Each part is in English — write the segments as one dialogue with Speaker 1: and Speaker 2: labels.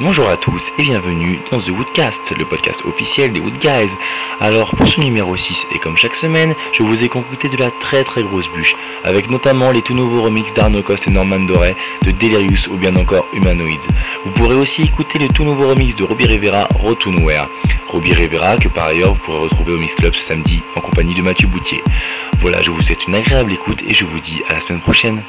Speaker 1: Bonjour à tous et bienvenue dans The Woodcast, le podcast officiel des Wood Guys. Alors pour ce numéro 6 et comme chaque semaine, je vous ai concocté de la très très grosse bûche, avec notamment les tout nouveaux remixes d'Arno Cost et Norman Doré, de Delirious ou bien encore Humanoids. Vous pourrez aussi écouter le tout nouveau remix de Robbie Rivera, Nowhere. Robbie Rivera que par ailleurs vous pourrez retrouver au Mix Club ce samedi en compagnie de Mathieu Boutier. Voilà, je vous souhaite une agréable écoute et je vous dis à la semaine prochaine.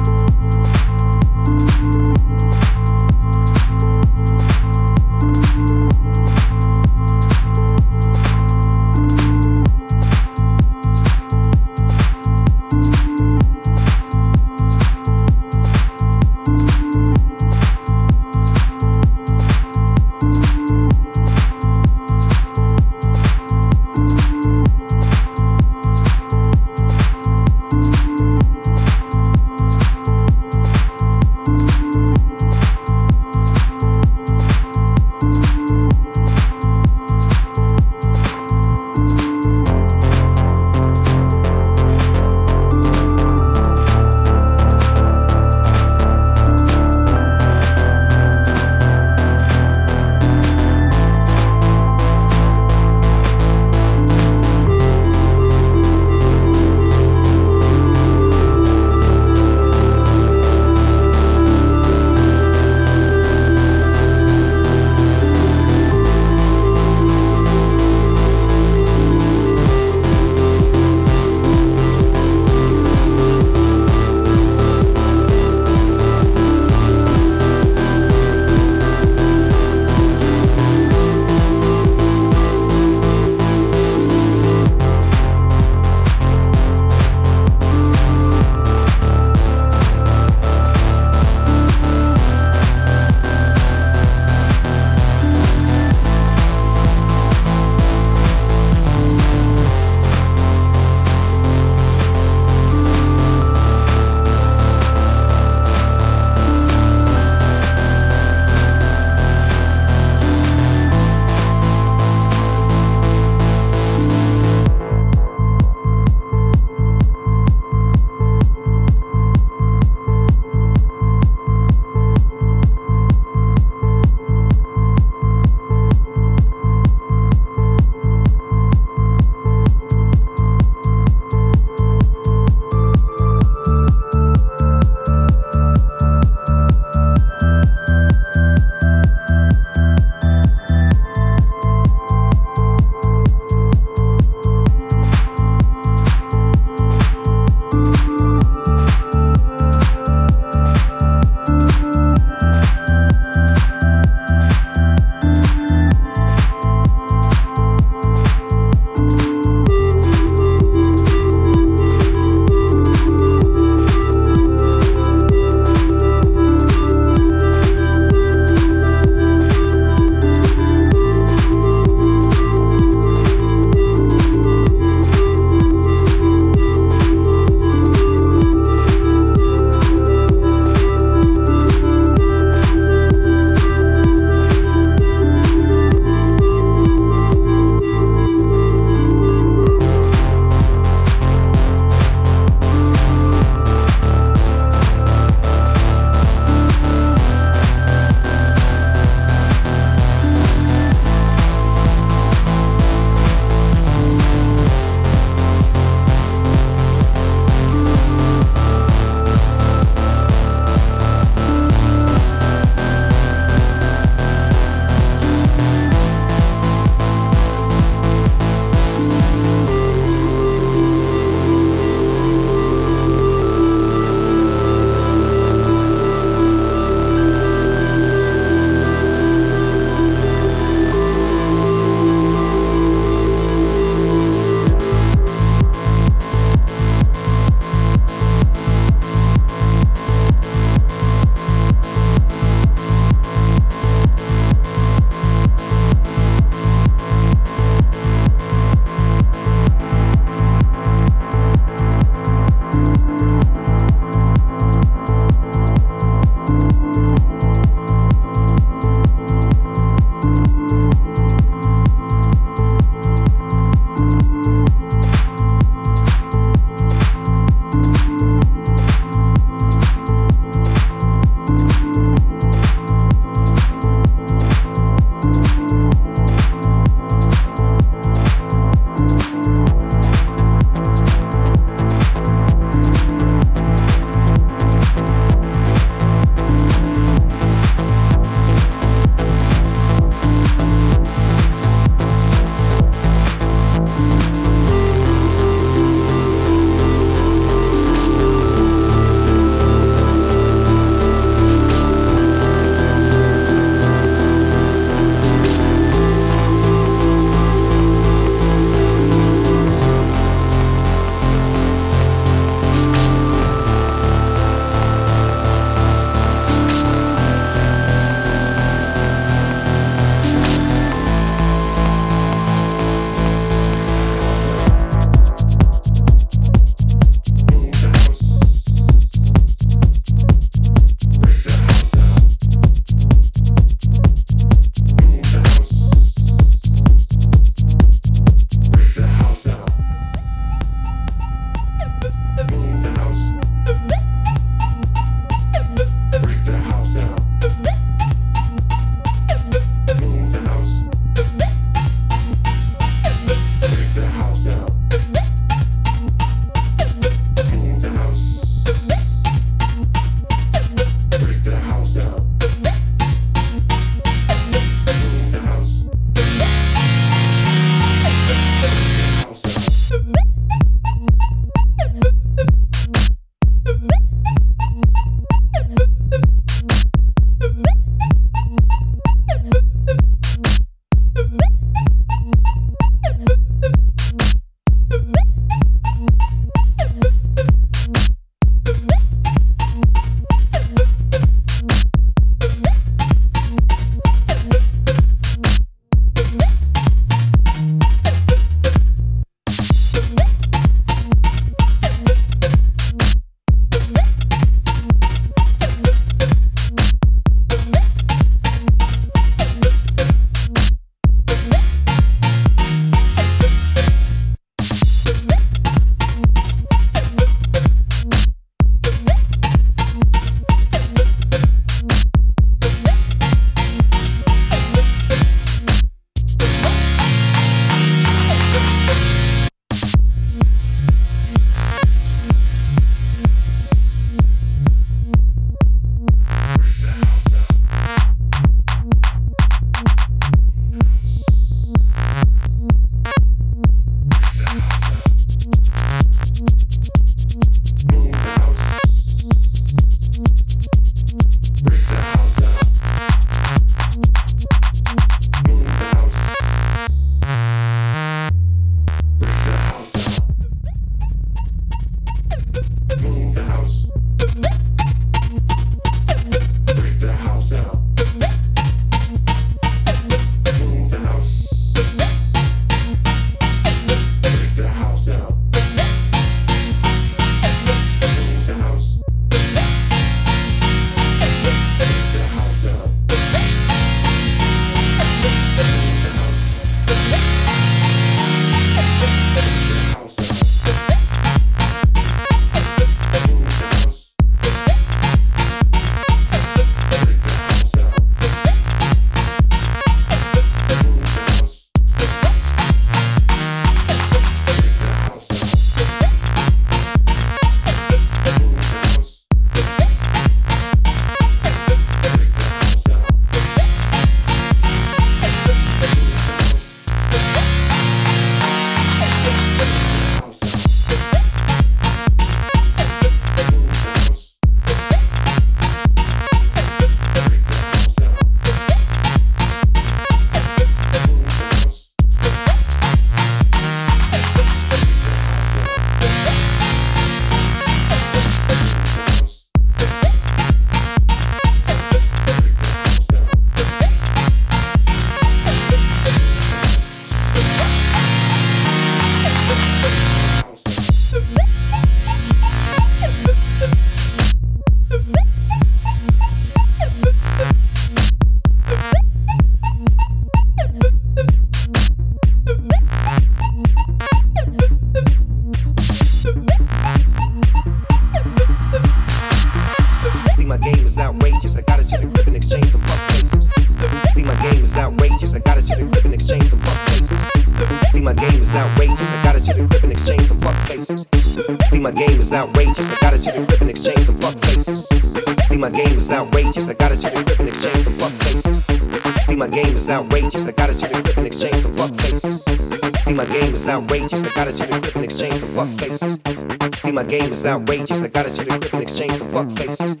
Speaker 2: See, my game is outrageous. I got it to the crib and exchange some fuck faces.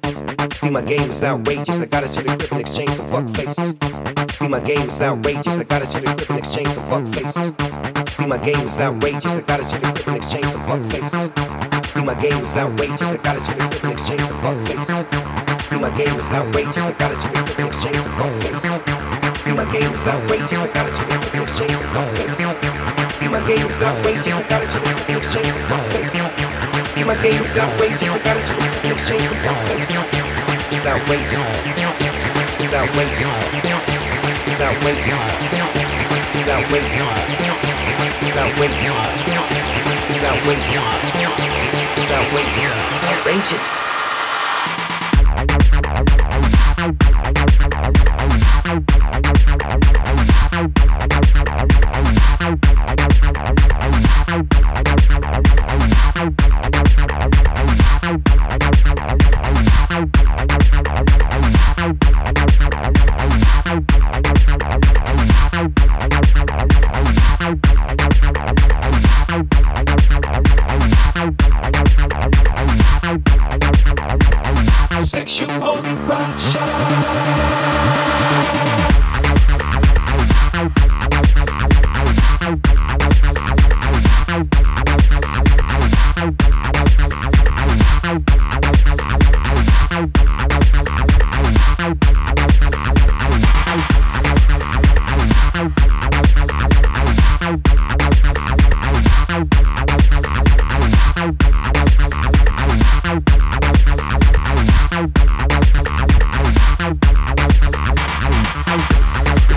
Speaker 2: See, my game is outrageous. I got it to the crib and exchange some fuck faces. See, my game is outrageous. I got it to the crib and exchange some fuck faces. See, my game is outrageous. I got it to the crib and exchange some fuck faces. See, my game is outrageous. I got it to the crib and exchange some fuck faces. See, my game is outrageous. I got it to the crib and exchange some fuck faces. See, my game is outrageous. I got it to the crib and exchange some fuck faces. See, my game is outrageous. I got it to the crib and exchange some fuck faces. See, my game is outrageous. I got it exchange some faces. It's outrageous. It's outrageous. It's outrageous. It's outrageous. It's outrageous. It's outrageous. It's outrageous. Outrageous. How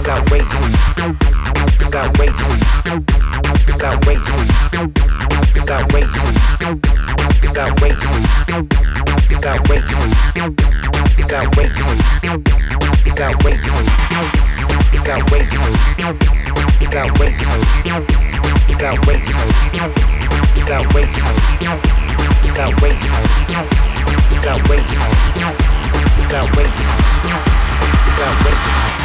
Speaker 2: It's outrageous. It's outrageous. It's outrageous. It's outrageous. It's outrageous. It's outrageous. It's outrageous. It's outrageous. It's outrageous. It's outrageous. It's outrageous. It's outrageous. It's outrageous. It's outrageous. It's outrageous. outrageous.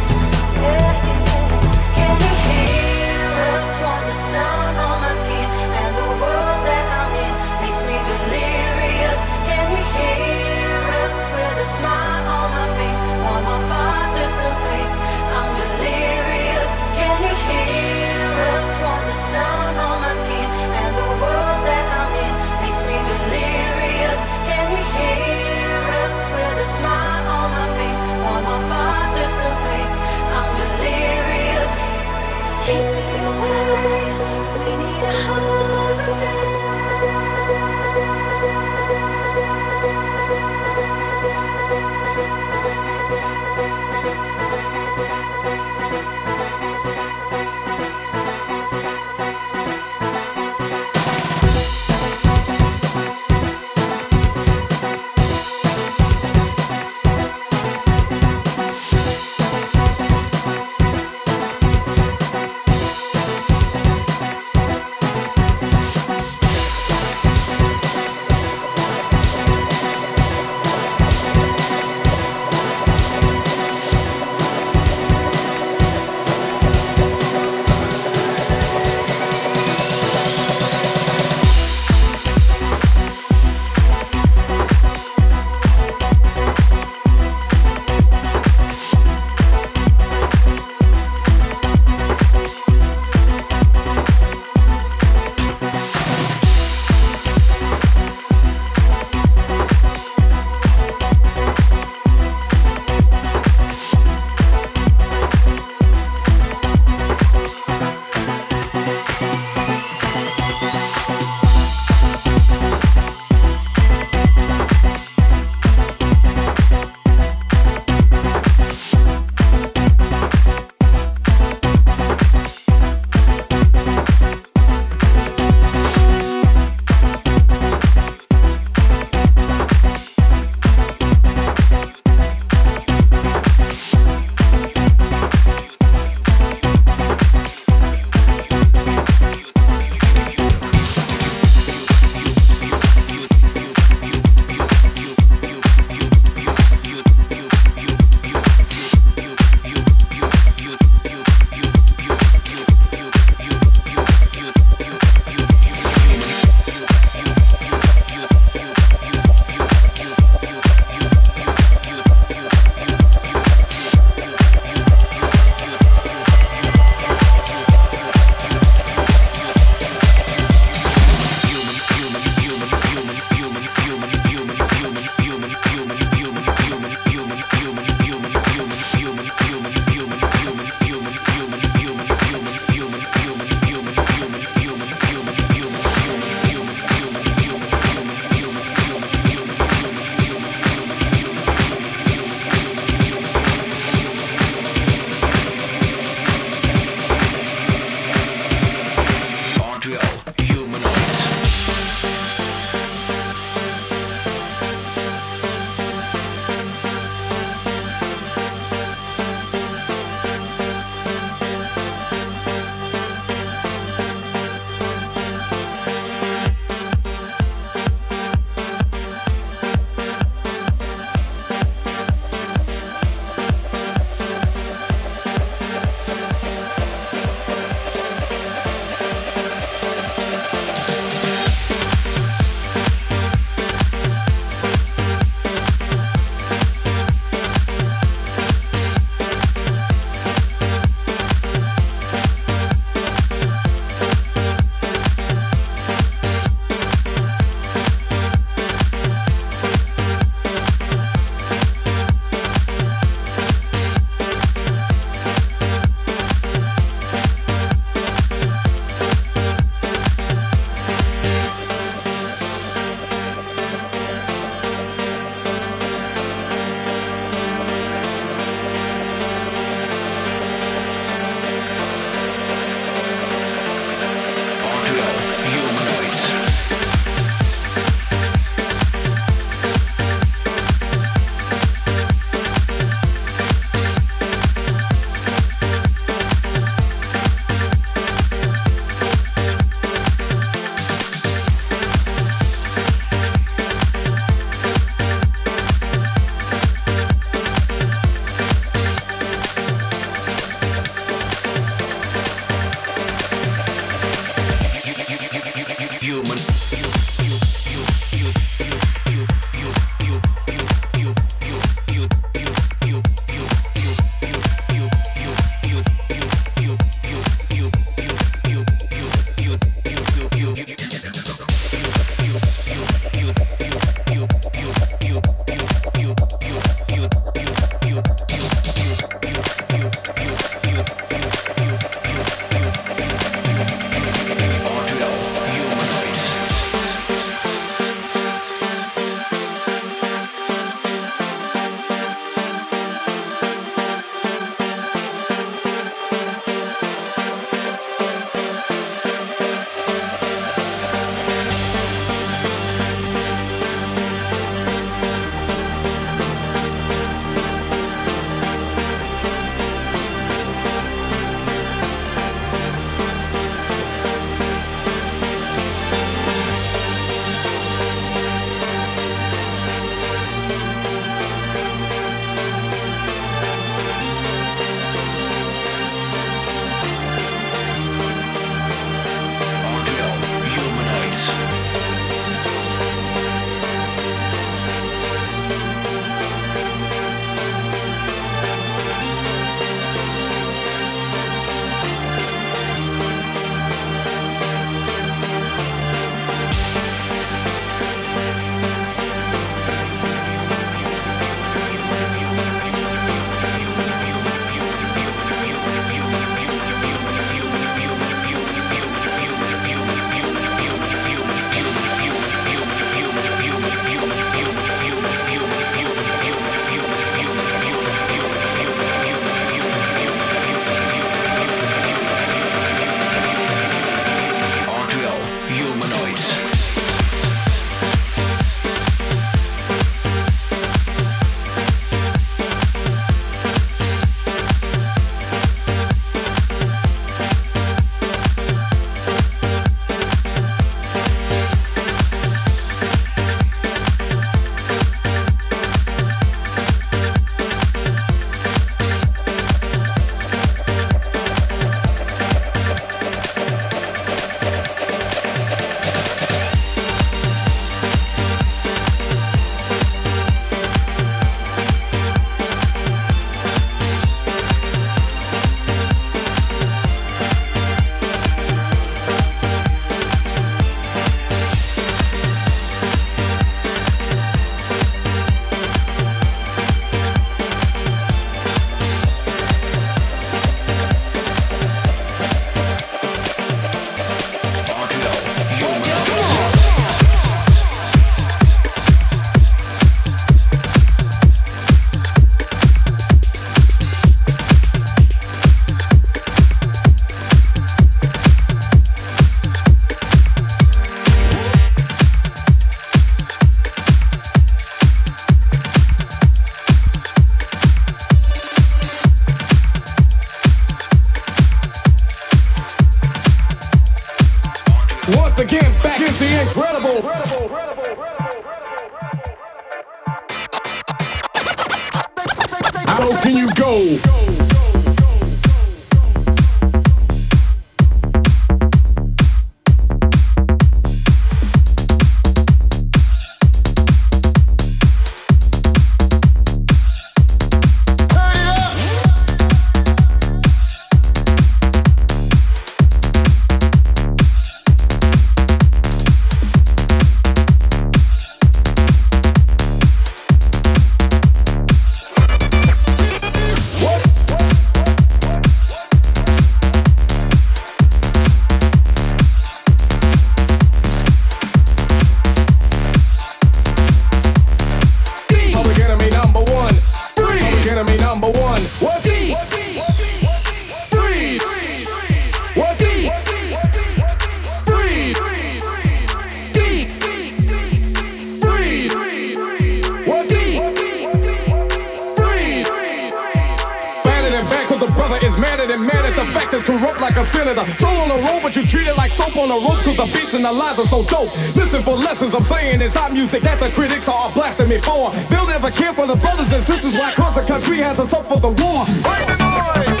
Speaker 3: The road, but you treat it like soap on
Speaker 4: the road. The beats and the lies are so dope. Listen for lessons I'm saying is hot music that the critics are blasting me for. They'll never care for the brothers and sisters why cause the country has us up for the war. Bring the noise.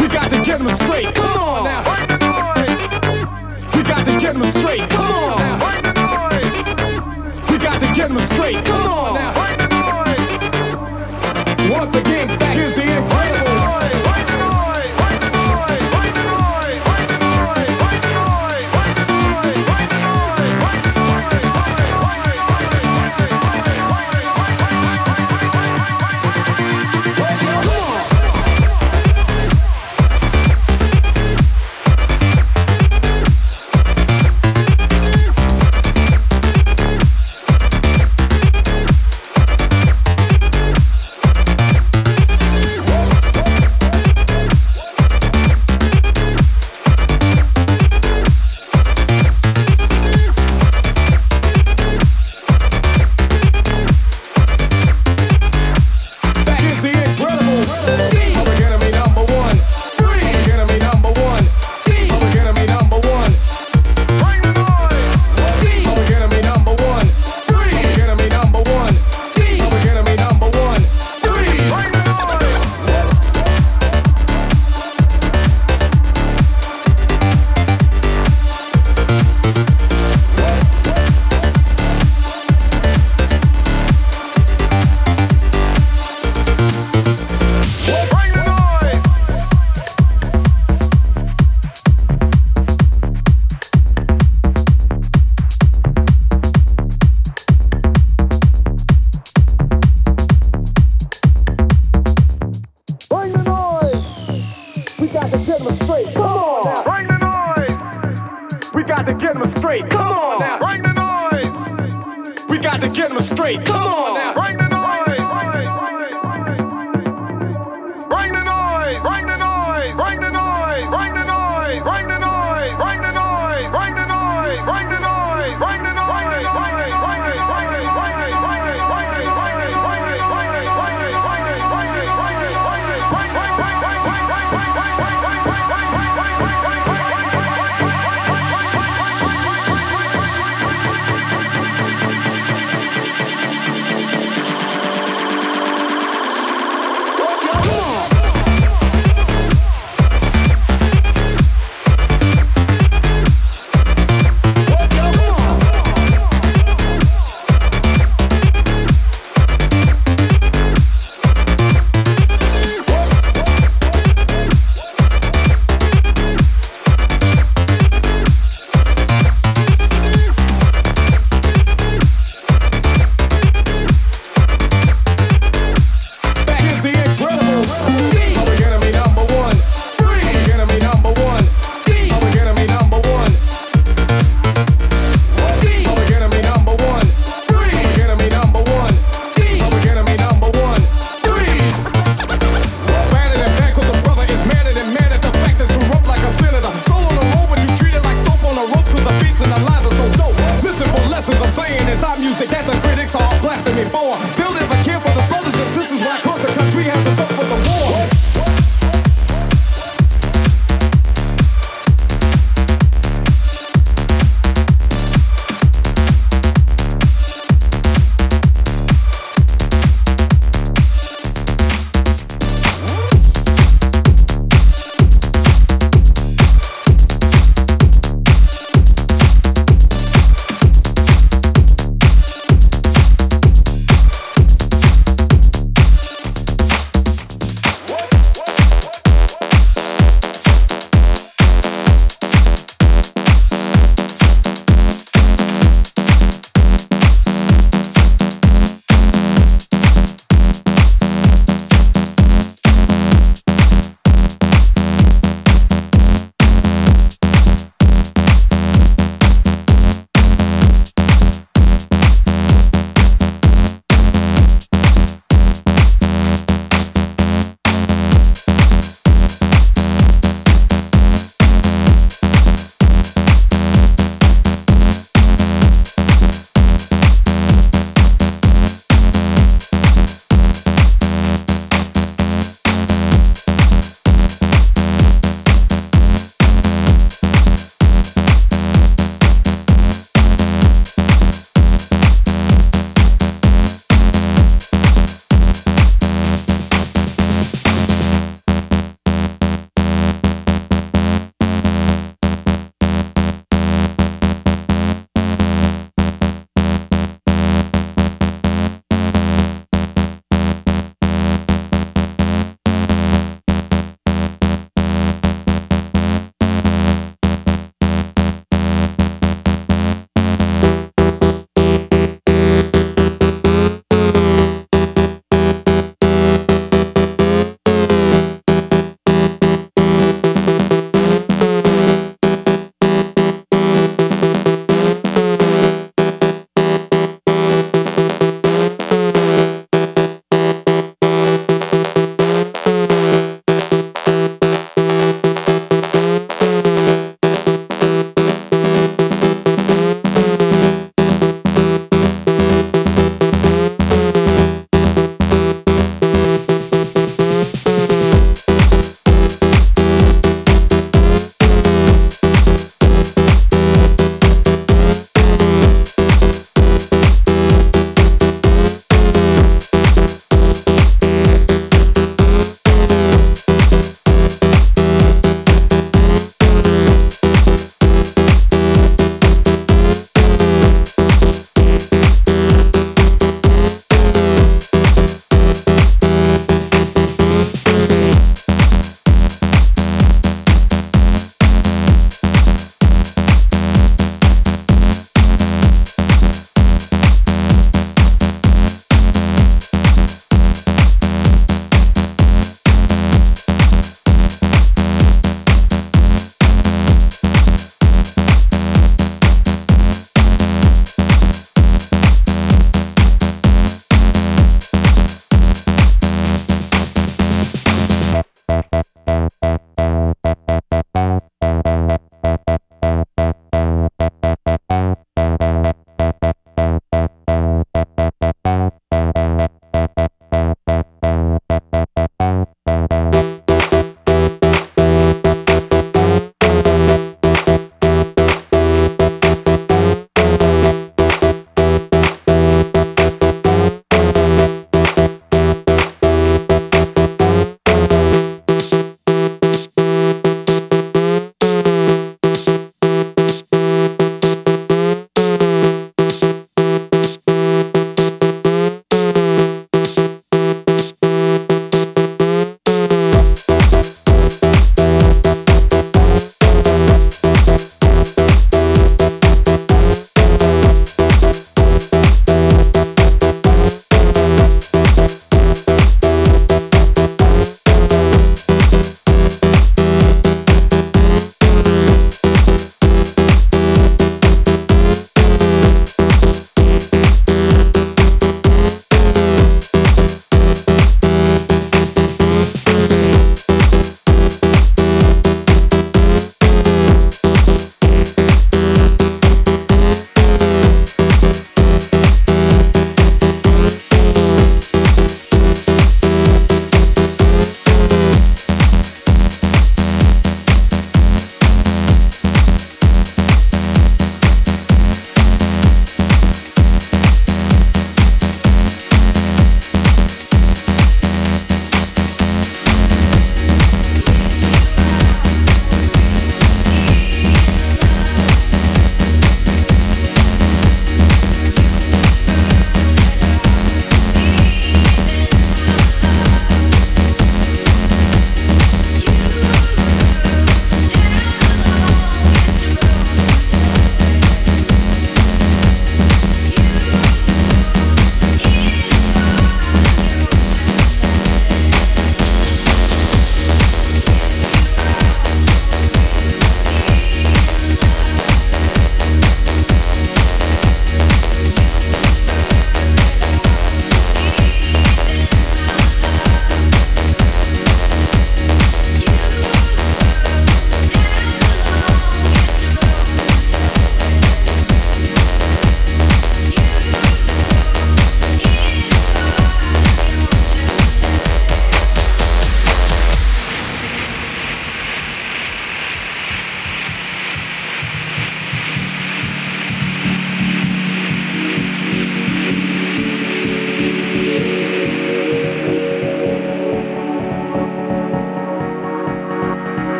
Speaker 4: We got to get them straight. Come on now. Bring the noise. We got to get them straight. Come on now. Bring the noise. We got to get them straight. Come on now. Bring the noise. Once again,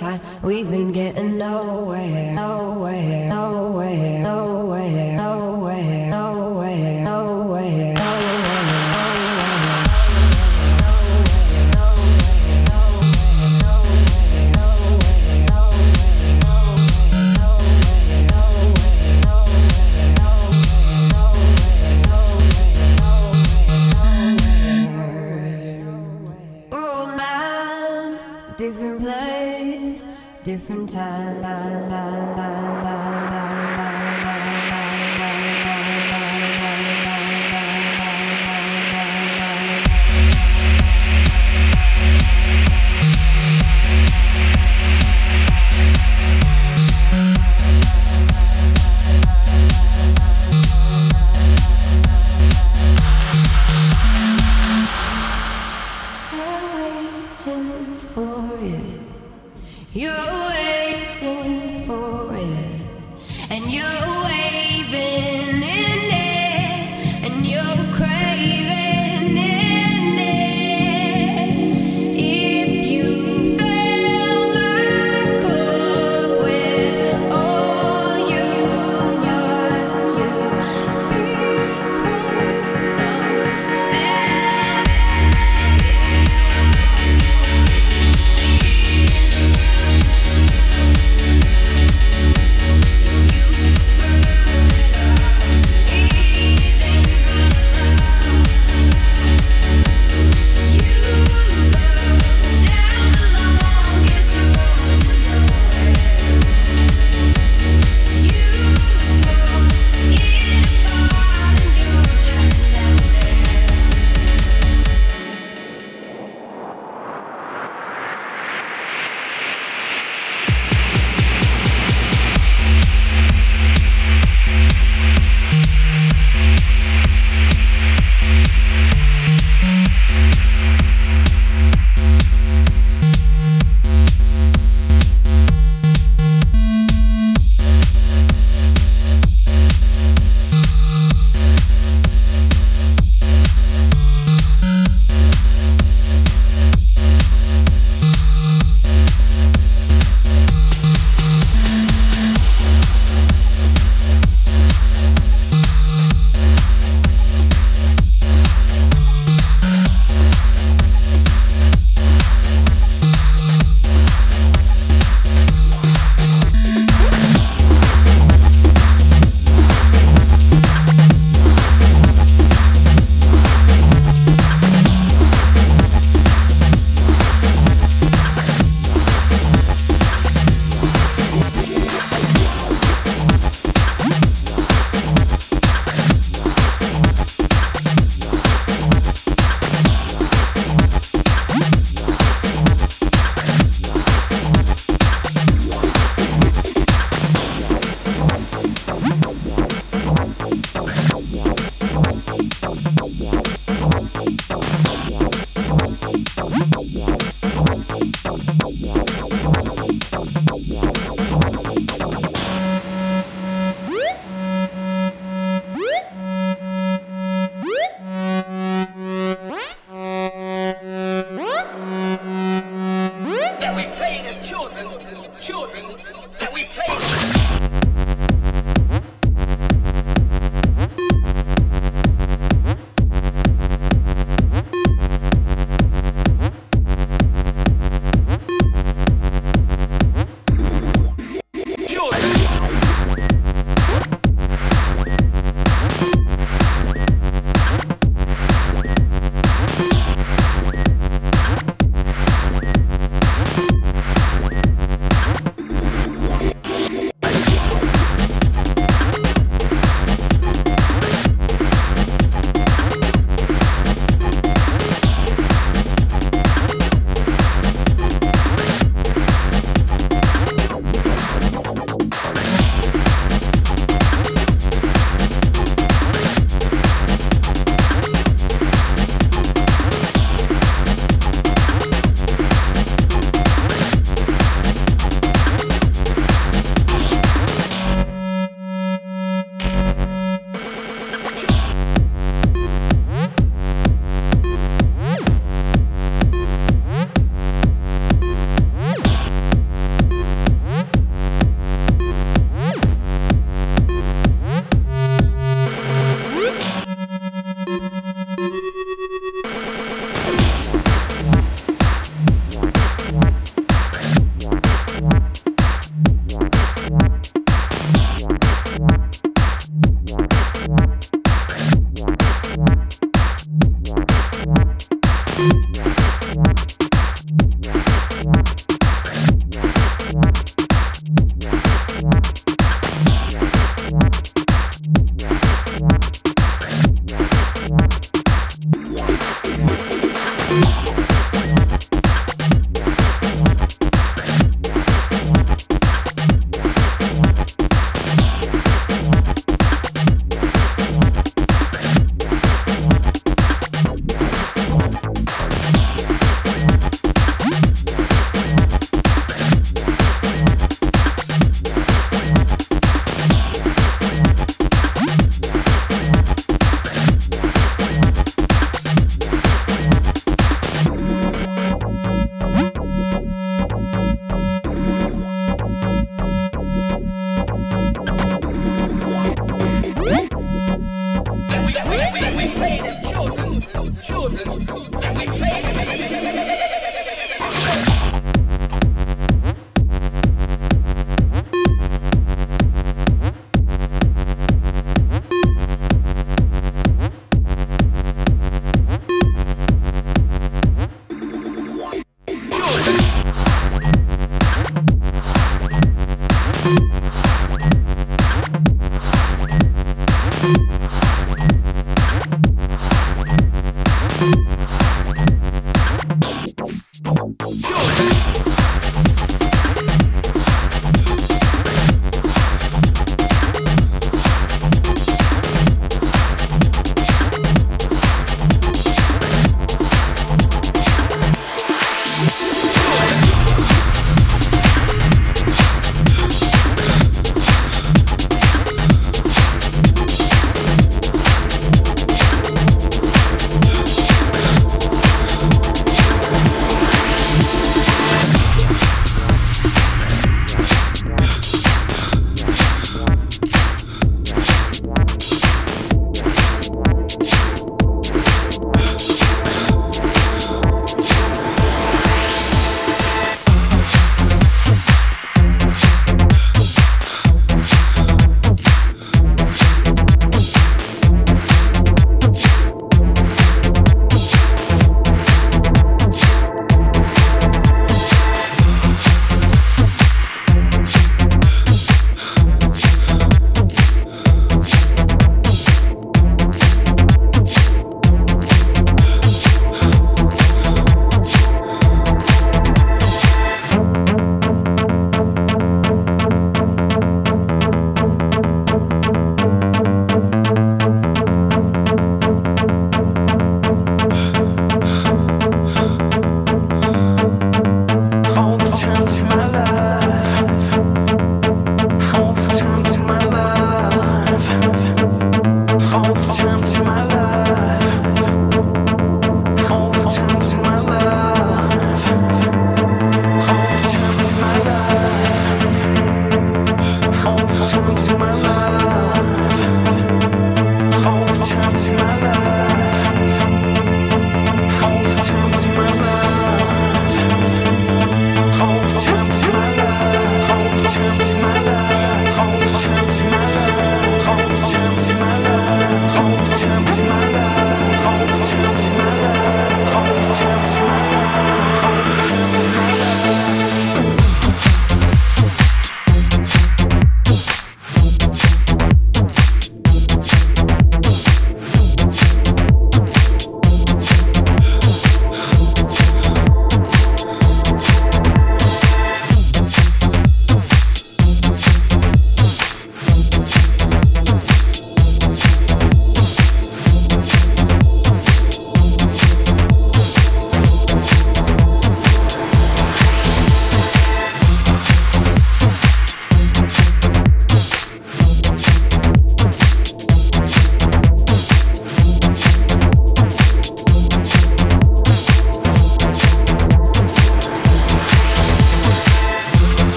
Speaker 3: time. We've been getting nowhere,